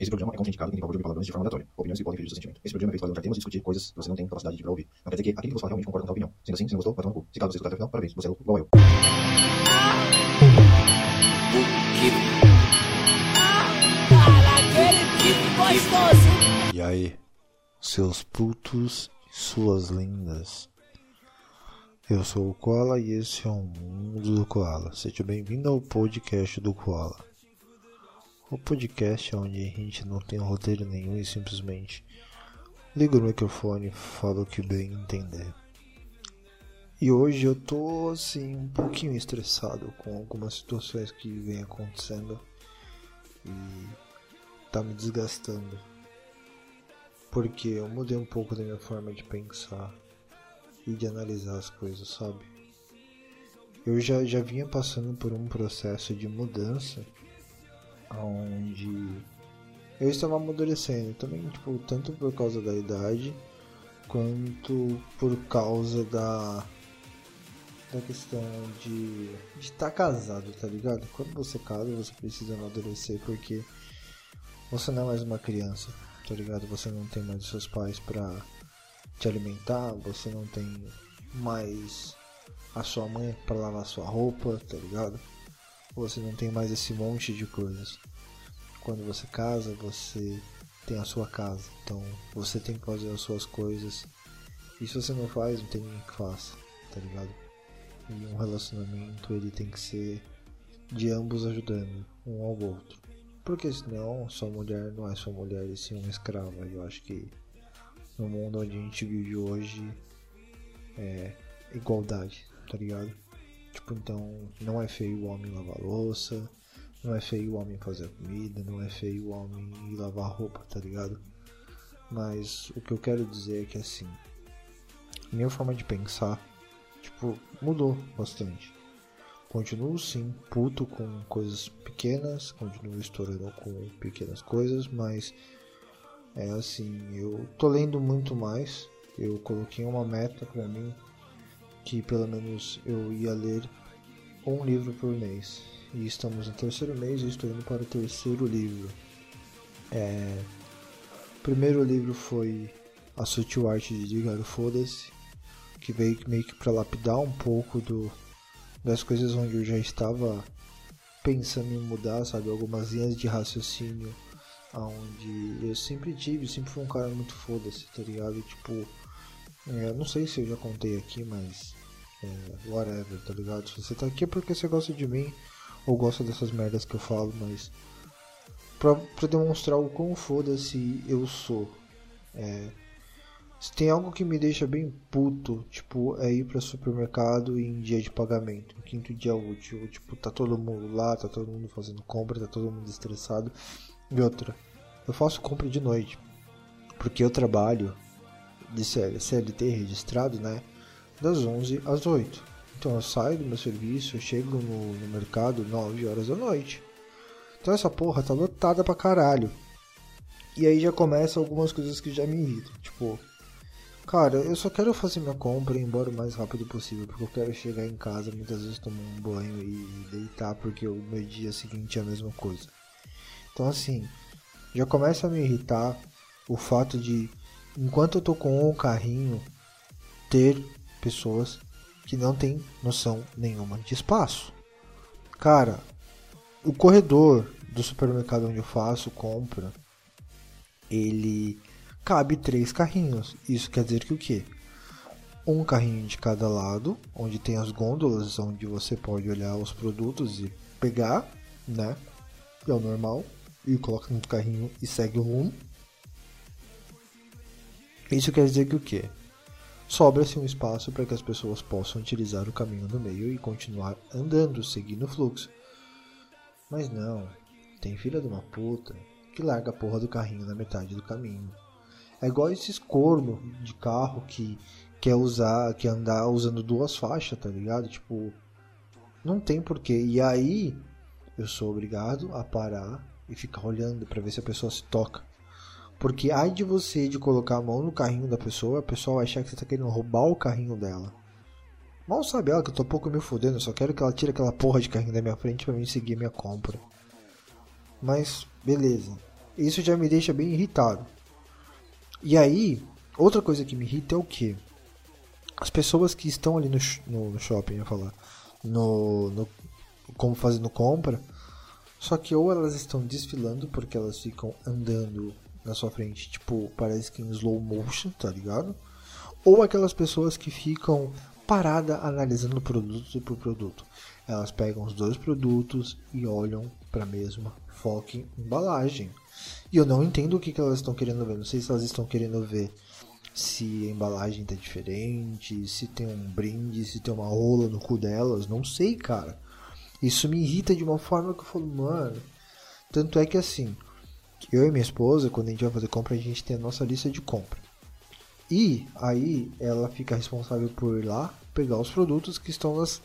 Esse programa é contraindicado em favor de palavrões de forma aleatória. Opiniões que podem ferir seu sentimento. Esse programa é feito para levantar temas e discutir coisas que você não tem capacidade de ouvir. Não quer dizer que aquele que você fala realmente concorda com a opinião. Sendo assim, se não gostou, vai tomar no cu. Se caso você escutar até o final, parabéns, você é louco igual eu. E aí, seus putos e suas lindas. Eu sou o Koala e esse é o Mundo do Koala. Seja bem-vindo ao podcast do Koala. O podcast é onde a gente não tem roteiro nenhum e simplesmente liga o microfone e fala o que bem entender. E hoje eu tô assim um pouquinho estressado com algumas situações que vem acontecendo e tá me desgastando. Porque eu mudei um pouco da minha forma de pensar e de analisar as coisas, sabe? Eu já, já vinha passando por um processo de mudança onde eu estava amadurecendo também, tipo, tanto por causa da idade quanto por causa da da questão de estar tá casado, tá ligado? Quando você casa, você precisa amadurecer porque você não é mais uma criança, tá ligado? Você não tem mais seus pais para te alimentar, você não tem mais a sua mãe para lavar sua roupa, tá ligado? Você não tem mais esse monte de coisas. Quando você casa, você tem a sua casa, então você tem que fazer as suas coisas. E se você não faz, não tem ninguém que faça, tá ligado? E um relacionamento ele tem que ser de ambos ajudando um ao outro. Porque senão sua mulher não é sua mulher e sim uma escrava. E eu acho que no mundo onde a gente vive hoje é igualdade, tá ligado? Então não é feio o homem lavar louça, não é feio o homem fazer comida, não é feio o homem ir lavar roupa, tá ligado? Mas o que eu quero dizer é que assim, minha forma de pensar, tipo, mudou bastante. Continuo sim puto com coisas pequenas, continuo estourando com pequenas coisas, mas é assim, eu tô lendo muito mais. Eu coloquei uma meta para mim que pelo menos eu ia ler um livro por mês. E estamos no terceiro mês e estou indo para o terceiro livro. É... O primeiro livro foi A Sutil Arte de Digar Foda-se, que veio meio que para lapidar um pouco do das coisas onde eu já estava pensando em mudar, sabe, algumas linhas de raciocínio onde eu sempre tive, sempre fui um cara muito foda-se, tá ligado? Tipo, é, não sei se eu já contei aqui, mas é, whatever, tá ligado? Se você tá aqui é porque você gosta de mim ou gosta dessas merdas que eu falo, mas pra, pra demonstrar o quão foda-se eu sou. É, se tem algo que me deixa bem puto, tipo, é ir pra supermercado em dia de pagamento, em quinto dia útil, tipo, tá todo mundo lá, tá todo mundo fazendo compra, tá todo mundo estressado. E outra, eu faço compra de noite, porque eu trabalho de CLT registrado, né, das 11 às 8. Então eu saio do meu serviço, eu chego no, no mercado 9 horas da noite. Então essa porra tá lotada pra caralho. E aí já começa algumas coisas que já me irritam, tipo, Cara, eu só quero fazer minha compra e ir embora o mais rápido possível, porque eu quero chegar em casa, muitas vezes tomar um banho e deitar, porque o meu dia seguinte é a mesma coisa. Então assim, já começa a me irritar o fato de, enquanto eu tô com um carrinho, ter pessoas que não tem noção nenhuma de espaço. Cara, o corredor do supermercado onde eu faço compra, ele cabe três carrinhos. Isso quer dizer que o quê? Um carrinho de cada lado, onde tem as gôndolas, onde você pode olhar os produtos e pegar, né? É o normal. E coloca no carrinho e segue o rumo. Isso quer dizer que o quê? Sobra-se um espaço para que as pessoas possam utilizar o caminho no meio e continuar andando, seguindo o fluxo. Mas não, tem filha de uma puta que larga a porra do carrinho na metade do caminho. É igual esses corno de carro que quer usar, quer andar usando duas faixas, tá ligado? Tipo, não tem porquê. E aí eu sou obrigado a parar e ficar olhando para ver se a pessoa se toca. Porque ai de você de colocar a mão no carrinho da pessoa, a pessoa vai achar que você tá querendo roubar o carrinho dela. Mal sabe ela que eu tô pouco me fudendo, eu só quero que ela tire aquela porra de carrinho da minha frente para mim seguir minha compra. Mas, beleza. Isso já me deixa bem irritado. E aí, outra coisa que me irrita é o que? As pessoas que estão ali no, no, shopping, eu falar, no, no, como fazendo compra, só que ou elas estão desfilando porque elas ficam andando na sua frente, tipo, parece que em slow motion, tá ligado? Ou aquelas pessoas que ficam parada analisando produto por produto. Elas pegam os dois produtos e olham para a mesma foco embalagem. E eu não entendo o que, que elas estão querendo ver. Não sei se elas estão querendo ver se a embalagem tá diferente, se tem um brinde, se tem uma rola no cu delas. Não sei, cara. Isso me irrita de uma forma que eu falo, mano. Tanto é que assim, eu e minha esposa, quando a gente vai fazer compra, a gente tem a nossa lista de compra. E aí ela fica responsável por ir lá pegar os produtos que estão nas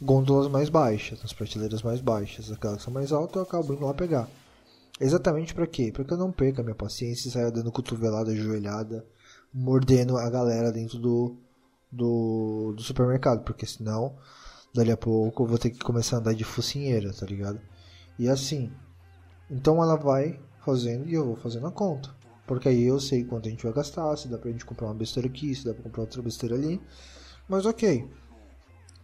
gôndolas mais baixas, nas prateleiras mais baixas. Aquelas que são mais altas eu acabo indo lá pegar. Exatamente para quê? Para que eu não perca minha paciência e saia dando cotovelada, ajoelhada, mordendo a galera dentro do, do, do supermercado. Porque senão, dali a pouco, eu vou ter que começar a andar de focinheira, tá ligado? E assim, então ela vai fazendo e eu vou fazendo a conta. Porque aí eu sei quanto a gente vai gastar, se dá pra gente comprar uma besteira aqui, se dá pra comprar outra besteira ali. Mas ok.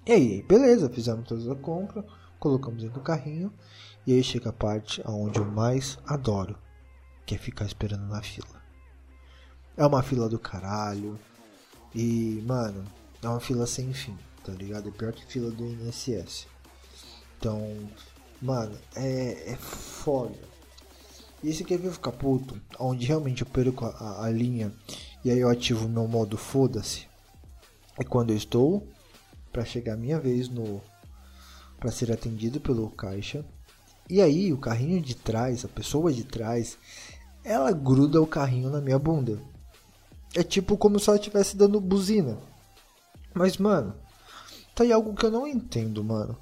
E aí, beleza, fizemos toda a compra, colocamos dentro do carrinho. E aí chega a parte onde eu mais adoro, que é ficar esperando na fila. É uma fila do caralho. E, mano, é uma fila sem fim, tá ligado? É pior que fila do INSS. Então, mano, é, é foda. E esse aqui eu ficar puto, onde realmente eu perco a, a linha e aí eu ativo meu modo foda-se. É quando eu estou para chegar a minha vez no para ser atendido pelo caixa. E aí o carrinho de trás, a pessoa de trás, ela gruda o carrinho na minha bunda. É tipo como se ela estivesse dando buzina. Mas mano, tá aí algo que eu não entendo, mano.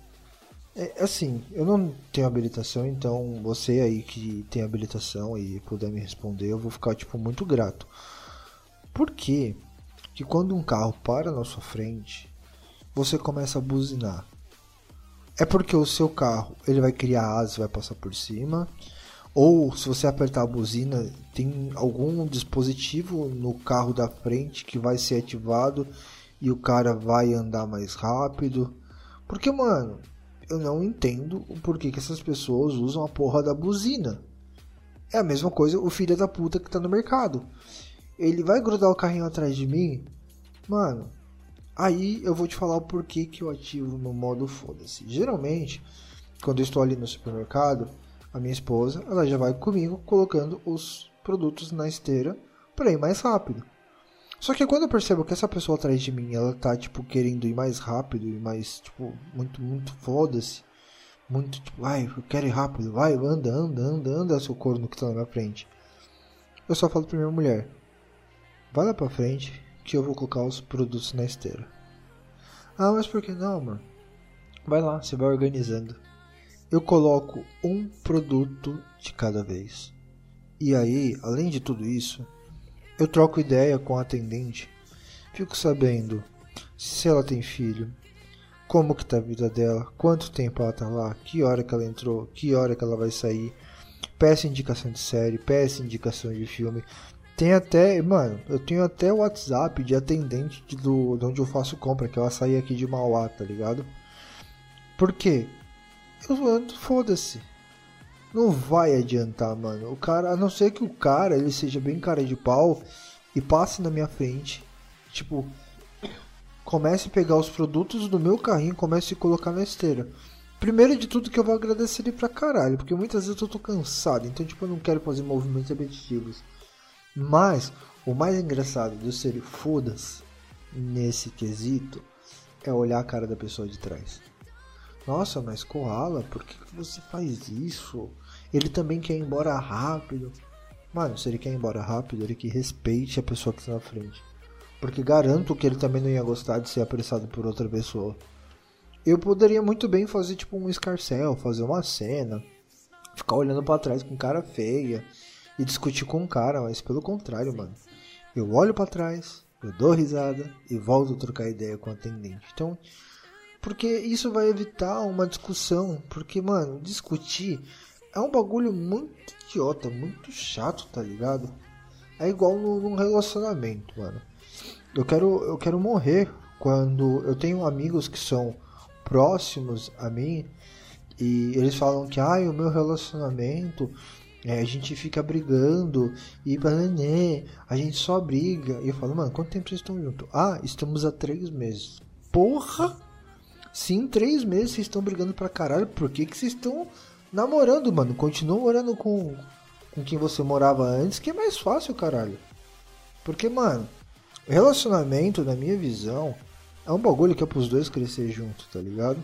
É, assim, eu não tenho habilitação, então você aí que tem habilitação e puder me responder, eu vou ficar tipo muito grato. Por que que quando um carro para na sua frente, você começa a buzinar? É porque o seu carro, ele vai criar asas, vai passar por cima, ou se você apertar a buzina, tem algum dispositivo no carro da frente que vai ser ativado e o cara vai andar mais rápido. Porque, mano, eu não entendo o porquê que essas pessoas usam a porra da buzina. É a mesma coisa o filho da puta que tá no mercado. Ele vai grudar o carrinho atrás de mim, mano. Aí eu vou te falar o porquê que eu ativo no modo foda-se. Geralmente, quando eu estou ali no supermercado, a minha esposa, ela já vai comigo colocando os produtos na esteira para ir mais rápido. Só que quando eu percebo que essa pessoa atrás de mim, ela tá, tipo, querendo ir mais rápido e mais, tipo, muito, muito foda-se. Muito, tipo, vai, eu quero ir rápido, vai, anda, anda, anda, anda, seu corno que tá na minha frente. Eu só falo pra minha mulher, vai lá pra frente que eu vou colocar os produtos na esteira. Ah, mas por que não, amor? Vai lá, você vai organizando. Eu coloco um produto de cada vez. E aí, além de tudo isso, eu troco ideia com a atendente. Fico sabendo se ela tem filho, como que tá a vida dela, quanto tempo ela tá lá, que hora que ela entrou, que hora que ela vai sair. Peço indicação de série, peço indicação de filme. Tem até, mano, eu tenho até o WhatsApp de atendente do, de onde eu faço compra, que ela sai aqui de Mauá, tá ligado? Por quê? Eu foda-se. Não vai adiantar, mano. O cara, a não ser que o cara ele seja bem cara de pau e passe na minha frente, tipo, comece a pegar os produtos do meu carrinho, comece a colocar na esteira. Primeiro de tudo que eu vou agradecer ele pra caralho, porque muitas vezes eu tô cansado, então tipo, eu não quero fazer movimentos repetitivos. Mas o mais engraçado do ser foda-se nesse quesito é olhar a cara da pessoa de trás. Nossa, mas Koala, por que você faz isso? Ele também quer ir embora rápido. Mano, se ele quer ir embora rápido, ele que respeite a pessoa que está na frente. Porque garanto que ele também não ia gostar de ser apressado por outra pessoa. Eu poderia muito bem fazer tipo um escarcel, fazer uma cena, ficar olhando para trás com cara feia e discutir com o cara, mas pelo contrário, mano. Eu olho para trás, eu dou risada e volto a trocar ideia com o atendente. Então, porque isso vai evitar uma discussão. Porque, mano, discutir é um bagulho muito idiota, muito chato, tá ligado? É igual num relacionamento, mano. Eu quero, eu quero morrer quando eu tenho amigos que são próximos a mim e eles falam que ah, o meu relacionamento é, a gente fica brigando e né, a gente só briga. E eu falo, mano, quanto tempo vocês estão juntos? Ah, estamos há três meses. Porra! Sim, três meses vocês estão brigando pra caralho. Por que, que vocês estão namorando, mano? Continua morando com, com quem você morava antes, que é mais fácil, caralho. Porque, mano, relacionamento, na minha visão, é um bagulho que é pros dois crescer junto, tá ligado?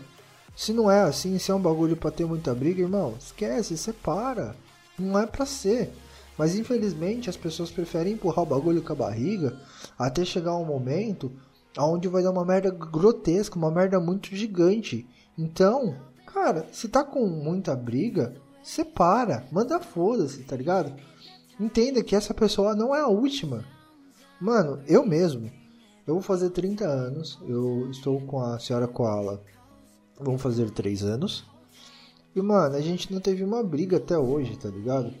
Se não é assim, se é um bagulho pra ter muita briga, irmão, esquece, separa. Não é pra ser. Mas infelizmente as pessoas preferem empurrar o bagulho com a barriga até chegar um momento onde vai dar uma merda grotesca, uma merda muito gigante. Então, cara, se tá com muita briga, separa, manda foda-se, tá ligado? Entenda que essa pessoa não é a última. Mano, eu mesmo, eu vou fazer 30 anos, eu estou com a senhora Koala, vamos fazer 3 anos. E, mano, a gente não teve uma briga até hoje, tá ligado?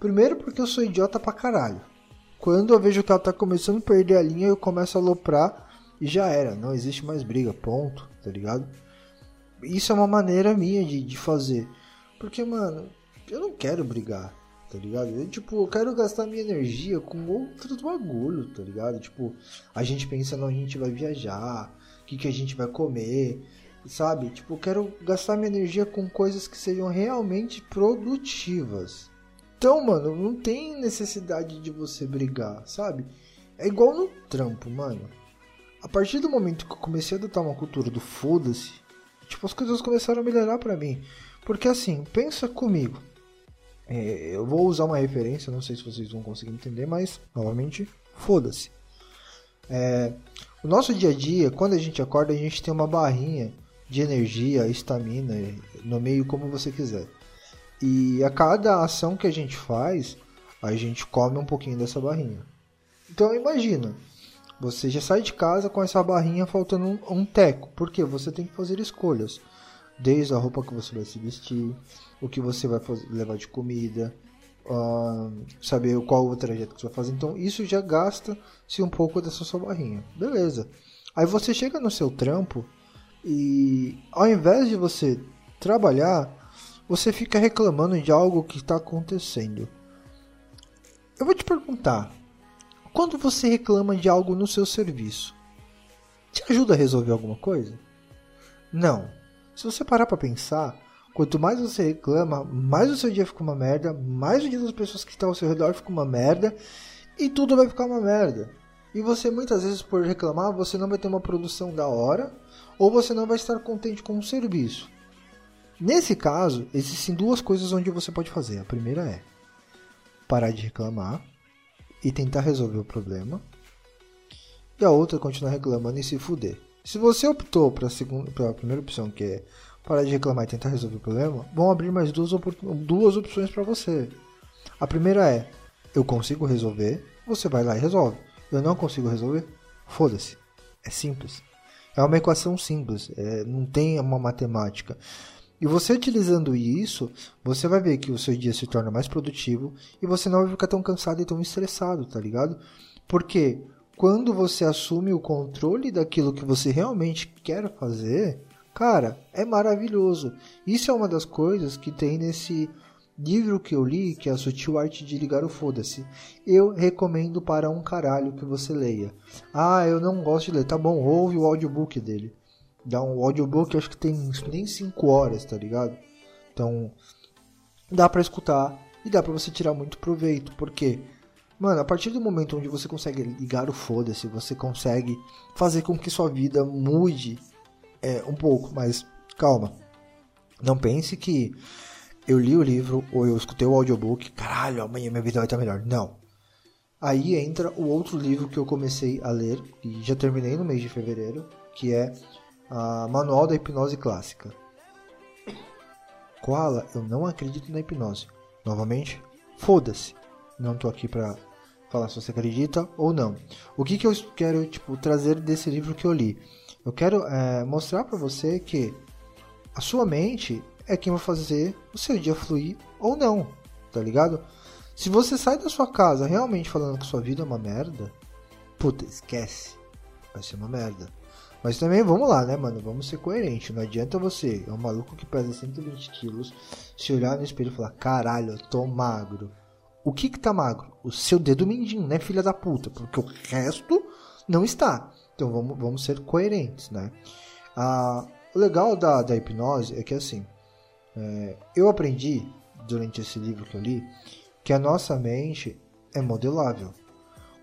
Primeiro porque eu sou idiota pra caralho. Quando eu vejo que ela tá começando a perder a linha, eu começo a aloprar e já era. Não existe mais briga, ponto, tá ligado? Isso é uma maneira minha de, de fazer. Porque, mano, eu não quero brigar, tá ligado? Eu, tipo, eu quero gastar minha energia com outros bagulho, tá ligado? Tipo, a gente pensa onde a gente vai viajar, o que, que a gente vai comer, sabe? Tipo, eu quero gastar minha energia com coisas que sejam realmente produtivas. Então, mano, não tem necessidade de você brigar, sabe? É igual no trampo, mano. A partir do momento que eu comecei a adotar uma cultura do foda-se, tipo, as coisas começaram a melhorar para mim. Porque assim, pensa comigo. É, eu vou usar uma referência, não sei se vocês vão conseguir entender, mas novamente, foda-se. É, o nosso dia a dia, quando a gente acorda, a gente tem uma barrinha de energia, estamina, no meio como você quiser. E a cada ação que a gente faz, a gente come um pouquinho dessa barrinha. Então imagina, você já sai de casa com essa barrinha faltando um, um teco, porque você tem que fazer escolhas. Desde a roupa que você vai se vestir, o que você vai fazer, levar de comida, uh, saber qual o trajeto que você vai fazer. Então isso já gasta-se um pouco dessa sua barrinha. Beleza. Aí você chega no seu trampo e ao invés de você trabalhar, você fica reclamando de algo que está acontecendo. Eu vou te perguntar: quando você reclama de algo no seu serviço, te ajuda a resolver alguma coisa? Não. Se você parar para pensar, quanto mais você reclama, mais o seu dia fica uma merda, mais o dia das pessoas que estão ao seu redor fica uma merda e tudo vai ficar uma merda. E você muitas vezes por reclamar, você não vai ter uma produção da hora ou você não vai estar contente com o serviço. Nesse caso, existem duas coisas onde você pode fazer. A primeira é parar de reclamar e tentar resolver o problema. E a outra continuar reclamando e se fuder. Se você optou para a primeira opção, que é parar de reclamar e tentar resolver o problema, vão abrir mais duas, duas opções para você. A primeira é: eu consigo resolver, você vai lá e resolve. Eu não consigo resolver? Foda-se. É simples. É uma equação simples, é, não tem uma matemática. E você utilizando isso, você vai ver que o seu dia se torna mais produtivo e você não vai ficar tão cansado e tão estressado, tá ligado? Porque quando você assume o controle daquilo que você realmente quer fazer, cara, é maravilhoso. Isso é uma das coisas que tem nesse livro que eu li, que é a Sutil Arte de Ligar o Foda-se, eu recomendo para um caralho que você leia. Ah, eu não gosto de ler. Tá bom, ouve o audiobook dele. Dá um audiobook, acho que tem nem 5 horas, tá ligado? Então, dá para escutar e dá para você tirar muito proveito, porque Mano, a partir do momento onde você consegue ligar o foda-se, você consegue fazer com que sua vida mude é, um pouco, mas calma. Não pense que eu li o livro ou eu escutei o audiobook, caralho, amanhã minha vida vai estar melhor. Não. Aí entra o outro livro que eu comecei a ler e já terminei no mês de fevereiro, que é a Manual da Hipnose Clássica. Koala, eu não acredito na hipnose. Novamente, foda-se. Não tô aqui pra falar se você acredita ou não. O que, que eu quero tipo, trazer desse livro que eu li? Eu quero é, mostrar para você que a sua mente é quem vai fazer o seu dia fluir ou não, tá ligado? Se você sai da sua casa realmente falando que sua vida é uma merda, puta, esquece. Vai ser uma merda. Mas também, vamos lá, né, mano? Vamos ser coerentes. Não adianta você, é um maluco que pesa 120 quilos, se olhar no espelho e falar: caralho, eu tô magro. O que que tá magro? O seu dedo mindinho, né, filha da puta? Porque o resto não está. Então vamos, vamos ser coerentes, né? Ah, o legal da, da hipnose é que assim, é, eu aprendi durante esse livro que eu li que a nossa mente é modelável.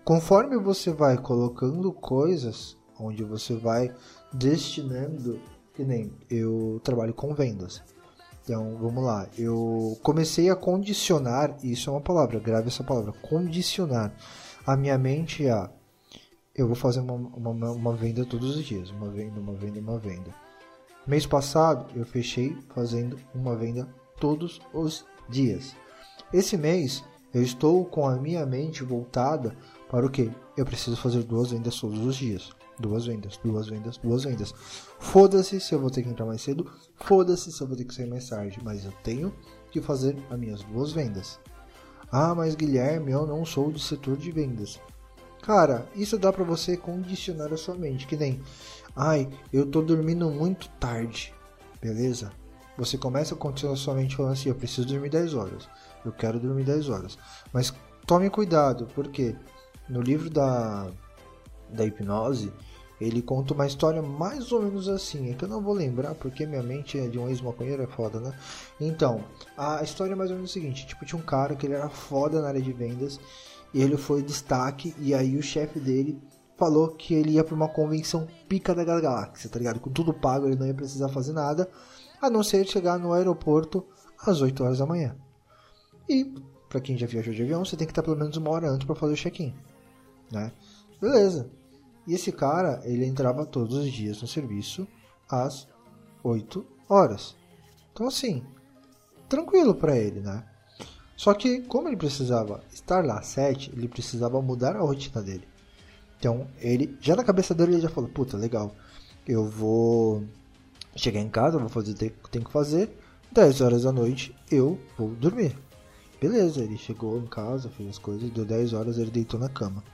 Conforme você vai colocando coisas, onde você vai destinando, que nem eu trabalho com vendas. Então, vamos lá. Eu comecei a condicionar, isso é uma palavra, grave essa palavra, condicionar a minha mente a eu vou fazer uma, uma, uma venda todos os dias, uma venda, uma venda, uma venda. Mês passado eu fechei fazendo uma venda todos os dias. Esse mês eu estou com a minha mente voltada para o que? Eu preciso fazer duas vendas todos os dias. Duas vendas, duas vendas, duas vendas. Foda-se se eu vou ter que entrar mais cedo, foda-se se eu vou ter que sair mais tarde, mas eu tenho que fazer as minhas duas vendas. Ah, mas Guilherme, eu não sou do setor de vendas. Cara, isso dá para você condicionar a sua mente, que nem, ai, eu tô dormindo muito tarde, beleza? Você começa a condicionar a sua mente falando assim, eu preciso dormir 10 horas, eu quero dormir 10 horas. Mas tome cuidado, porque no livro da, da hipnose, ele conta uma história mais ou menos assim, é que eu não vou lembrar porque minha mente é de um ex-maconheiro, é foda, né? Então, a história é mais ou menos o seguinte, tipo, tinha um cara que ele era foda na área de vendas e ele foi destaque e aí o chefe dele falou que ele ia para uma convenção pica da galáxia, tá ligado? Com tudo pago, ele não ia precisar fazer nada, a não ser chegar no aeroporto às 8 horas da manhã. E para quem já viajou de avião, você tem que estar pelo menos uma hora antes para fazer o check-in, né? Beleza. E esse cara, ele entrava todos os dias no serviço às 8 horas. Então assim, tranquilo para ele, né? Só que, como ele precisava estar lá às 7, ele precisava mudar a rotina dele. Então, ele, já na cabeça dele, ele já falou: Puta, legal, eu vou chegar em casa, vou fazer o que tenho que fazer. 10 horas da noite eu vou dormir. Beleza, ele chegou em casa, fez as coisas, deu 10 horas, ele deitou na cama.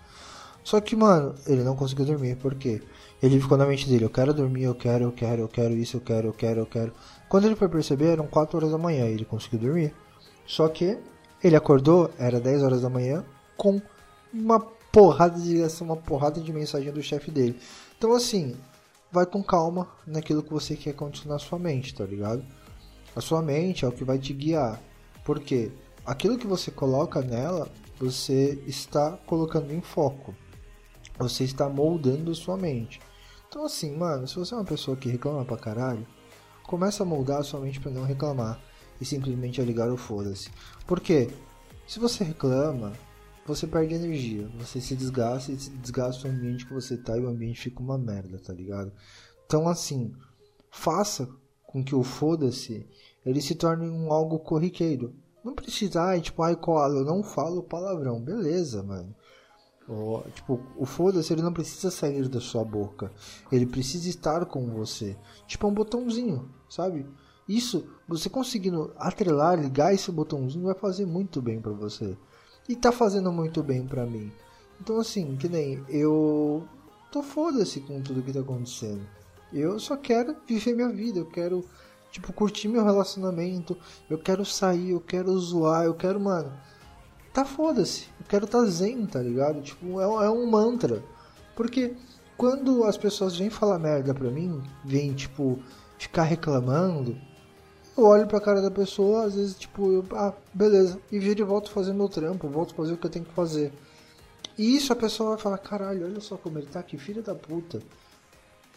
Só que, mano, ele não conseguiu dormir, porque ele ficou na mente dele, eu quero dormir, eu quero, eu quero, eu quero isso, eu quero, eu quero, eu quero. Quando ele foi perceber, eram 4 horas da manhã e ele conseguiu dormir. Só que ele acordou, era 10 horas da manhã, com uma porrada de ligação, uma porrada de mensagem do chefe dele. Então, assim, vai com calma naquilo que você quer condicionar sua mente, tá ligado? A sua mente é o que vai te guiar. Porque aquilo que você coloca nela, você está colocando em foco. Você está moldando sua mente. Então, assim, mano, se você é uma pessoa que reclama pra caralho, começa a moldar a sua mente para não reclamar e simplesmente ligar o foda-se. Porque se você reclama, você perde energia, você se desgasta e se desgasta o ambiente que você tá e o ambiente fica uma merda, tá ligado? Então assim, faça com que o foda-se ele se torne um algo corriqueiro. Não precisa, ai, tipo, ai, cola, eu não falo palavrão, beleza, mano. Tipo, o foda-se ele não precisa sair da sua boca. Ele precisa estar com você. Tipo, é um botãozinho, sabe? Isso, você conseguindo atrelar, ligar esse botãozinho vai fazer muito bem para você. E tá fazendo muito bem para mim. Então assim, que nem eu tô foda-se com tudo que tá acontecendo. Eu só quero viver minha vida, eu quero tipo curtir meu relacionamento, eu quero sair, eu quero zoar, eu quero, mano, tá foda-se. Eu quero tá zen, tá ligado? Tipo, é, é um mantra. Porque quando as pessoas vêm falar merda pra mim, vêm tipo ficar reclamando, eu olho pra cara da pessoa, às vezes, tipo, eu, ah, beleza, e viro e volto fazer meu trampo, volto fazer o que eu tenho que fazer. E isso a pessoa vai falar, caralho, olha só como ele tá aqui, filho da puta.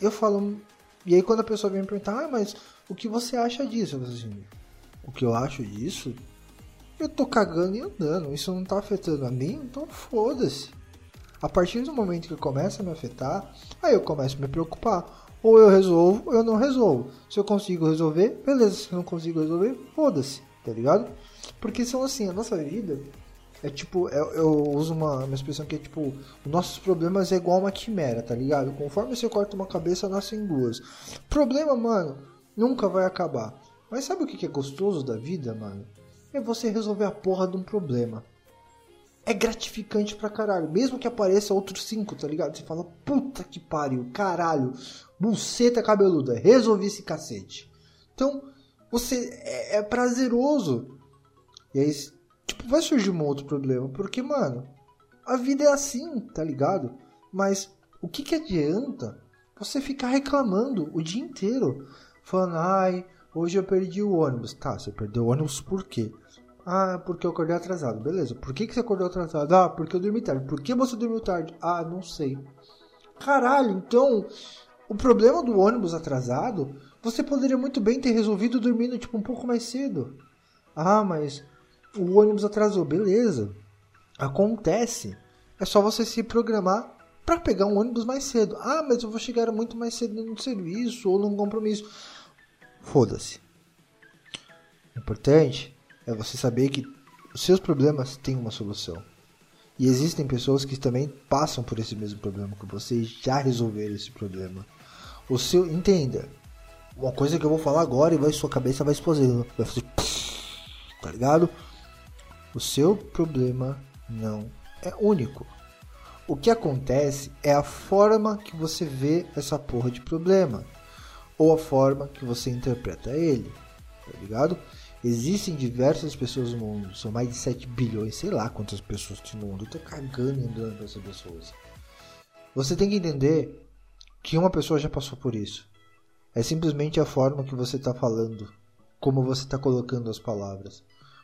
Eu falo, e aí quando a pessoa vem me perguntar, ah, mas o que você acha disso? Eu falo assim, o que eu acho disso? Eu tô cagando e andando, isso não tá afetando a mim, então foda-se. A partir do momento que começa a me afetar, aí eu começo a me preocupar. Ou eu resolvo, ou eu não resolvo. Se eu consigo resolver, beleza. Se eu não consigo resolver, foda-se, tá ligado? Porque são assim, a nossa vida é tipo, eu, eu uso uma, uma expressão que é tipo, os nossos problemas é igual uma quimera, tá ligado? Conforme você corta uma cabeça, nascem duas. Problema, mano, nunca vai acabar. Mas sabe o que é gostoso da vida, mano? É você resolver a porra de um problema. É gratificante pra caralho. Mesmo que apareça outros cinco, tá ligado? Você fala, puta que pariu, caralho, buceta cabeluda, resolvi esse cacete. Então, você é, é prazeroso. E aí, tipo, vai surgir um outro problema. Porque, mano, a vida é assim, tá ligado? Mas o que, que adianta você ficar reclamando o dia inteiro? Falando, ai, hoje eu perdi o ônibus. Tá, você perdeu o ônibus por quê? Ah, porque eu acordei atrasado. Beleza. Por que, que você acordou atrasado? Ah, porque eu dormi tarde. Por que você dormiu tarde? Ah, não sei. Caralho, então o problema do ônibus atrasado você poderia muito bem ter resolvido dormindo tipo um pouco mais cedo. Ah, mas o ônibus atrasou. Beleza. Acontece. É só você se programar para pegar um ônibus mais cedo. Ah, mas eu vou chegar muito mais cedo no serviço ou num compromisso. Foda-se. O importante é você saber que os seus problemas têm uma solução. E existem pessoas que também passam por esse mesmo problema que você e já resolveram esse problema. O seu, entenda, uma coisa que eu vou falar agora e vai sua cabeça vai explodindo, vai fazer tá ligado? O seu problema não é único. O que acontece é a forma que você vê essa porra de problema ou a forma que você interpreta ele, tá ligado? Existem diversas pessoas no mundo, são mais de 7 bilhões, sei lá quantas pessoas tem no mundo. Eu tô cagando e andando pra essas pessoas. Você tem que entender que uma pessoa já passou por isso. É simplesmente a forma que você está falando, como você está colocando as palavras.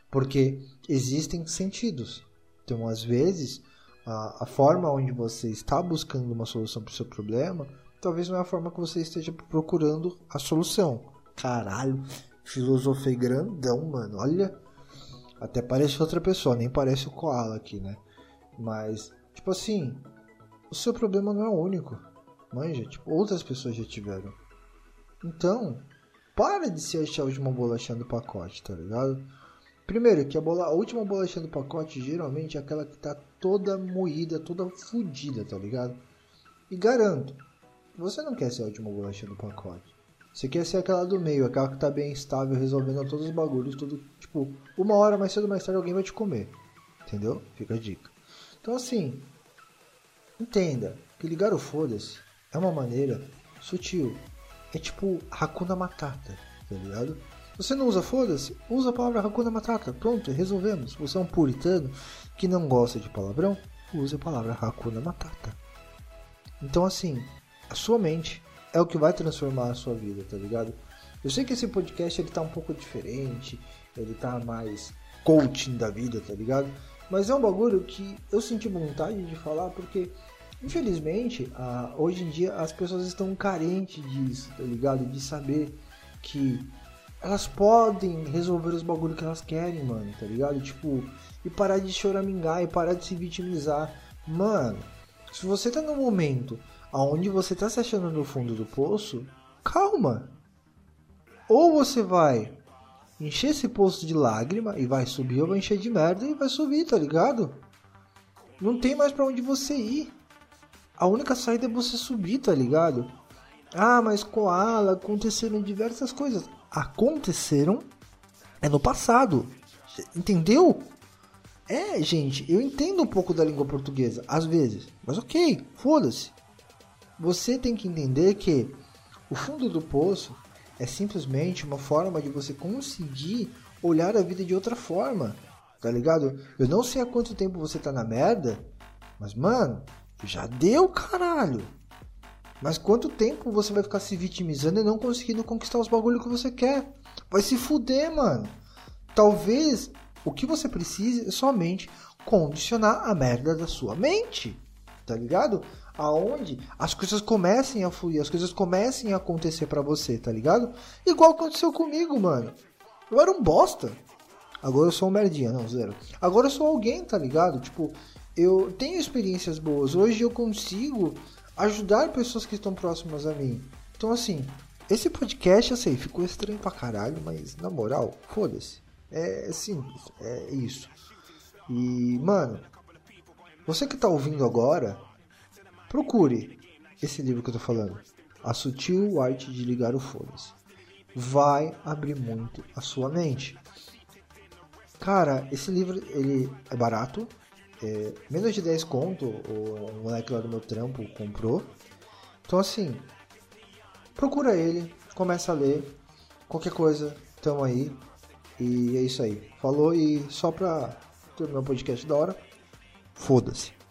Porque existem sentidos. Então, às vezes, a, a forma onde você está buscando uma solução para o seu problema, talvez não é a forma que você esteja procurando a solução. Caralho, filosofei grandão, mano. Olha, até parece outra pessoa, nem parece o Koala aqui, né? Mas, tipo assim, o seu problema não é único. Manja, tipo, outras pessoas já tiveram. Então, para de se achar a última bolachinha do pacote, tá ligado? Primeiro, que a, bola, a última bolachinha do pacote geralmente é aquela que tá toda moída, toda fodida, tá ligado? E garanto, você não quer ser a última bolachinha do pacote. Você quer ser aquela do meio, aquela que tá bem estável, resolvendo todos os bagulhos, tudo. Tipo, uma hora mais cedo ou mais tarde alguém vai te comer. Entendeu? Fica a dica. Então assim, entenda que ligar o foda-se é uma maneira sutil. É tipo Hakuna Matata, tá ligado? Você não usa foda-se? Usa a palavra Hakuna Matata. Pronto, resolvemos. Você é um puritano que não gosta de palavrão? Use a palavra Hakuna Matata. Então assim, a sua mente é o que vai transformar a sua vida, tá ligado? Eu sei que esse podcast ele tá um pouco diferente, ele tá mais coaching da vida, tá ligado? Mas é um bagulho que eu senti vontade de falar porque, infelizmente, hoje em dia as pessoas estão carentes disso, tá ligado? De saber que elas podem resolver os bagulhos que elas querem, mano, tá ligado? Tipo, e parar de choramingar e parar de se vitimizar. Mano, se você tá num momento aonde você está se achando no fundo do poço, calma. Ou você vai encher esse poço de lágrima e vai subir, ou vai encher de merda e vai subir, tá ligado? Não tem mais para onde você ir. A única saída é você subir, tá ligado? Ah, mas Koala, aconteceram diversas coisas. Aconteceram é no passado. Entendeu? É, gente, eu entendo um pouco da língua portuguesa, às vezes. Mas ok, foda-se você tem que entender que o fundo do poço é simplesmente uma forma de você conseguir olhar a vida de outra forma, tá ligado? Eu não sei há quanto tempo você tá na merda, mas mano, já deu caralho. Mas quanto tempo você vai ficar se vitimizando e não conseguindo conquistar os bagulhos que você quer? Vai se fuder, mano. Talvez o que você precise é somente condicionar a merda da sua mente, tá ligado? Aonde as coisas comecem a fluir, as coisas comecem a acontecer para você, tá ligado? Igual aconteceu comigo, mano. Eu era um bosta. Agora eu sou um merdinha, não, zero. Agora eu sou alguém, tá ligado? Tipo, eu tenho experiências boas. Hoje eu consigo ajudar pessoas que estão próximas a mim. Então, assim, esse podcast, eu sei, ficou estranho pra caralho, mas na moral, foda-se. É simples, é isso. E, mano, você que tá ouvindo agora, Procure esse livro que eu tô falando. A Sutil Arte de Ligar o Foda-se. vai abrir muito a sua mente. Cara, esse livro ele é barato, é, menos de 10 conto, o moleque lá do meu trampo comprou. Então assim, procura ele, começa a ler, qualquer coisa, tamo aí. E é isso aí. Falou e só pra terminar o podcast da hora, foda-se.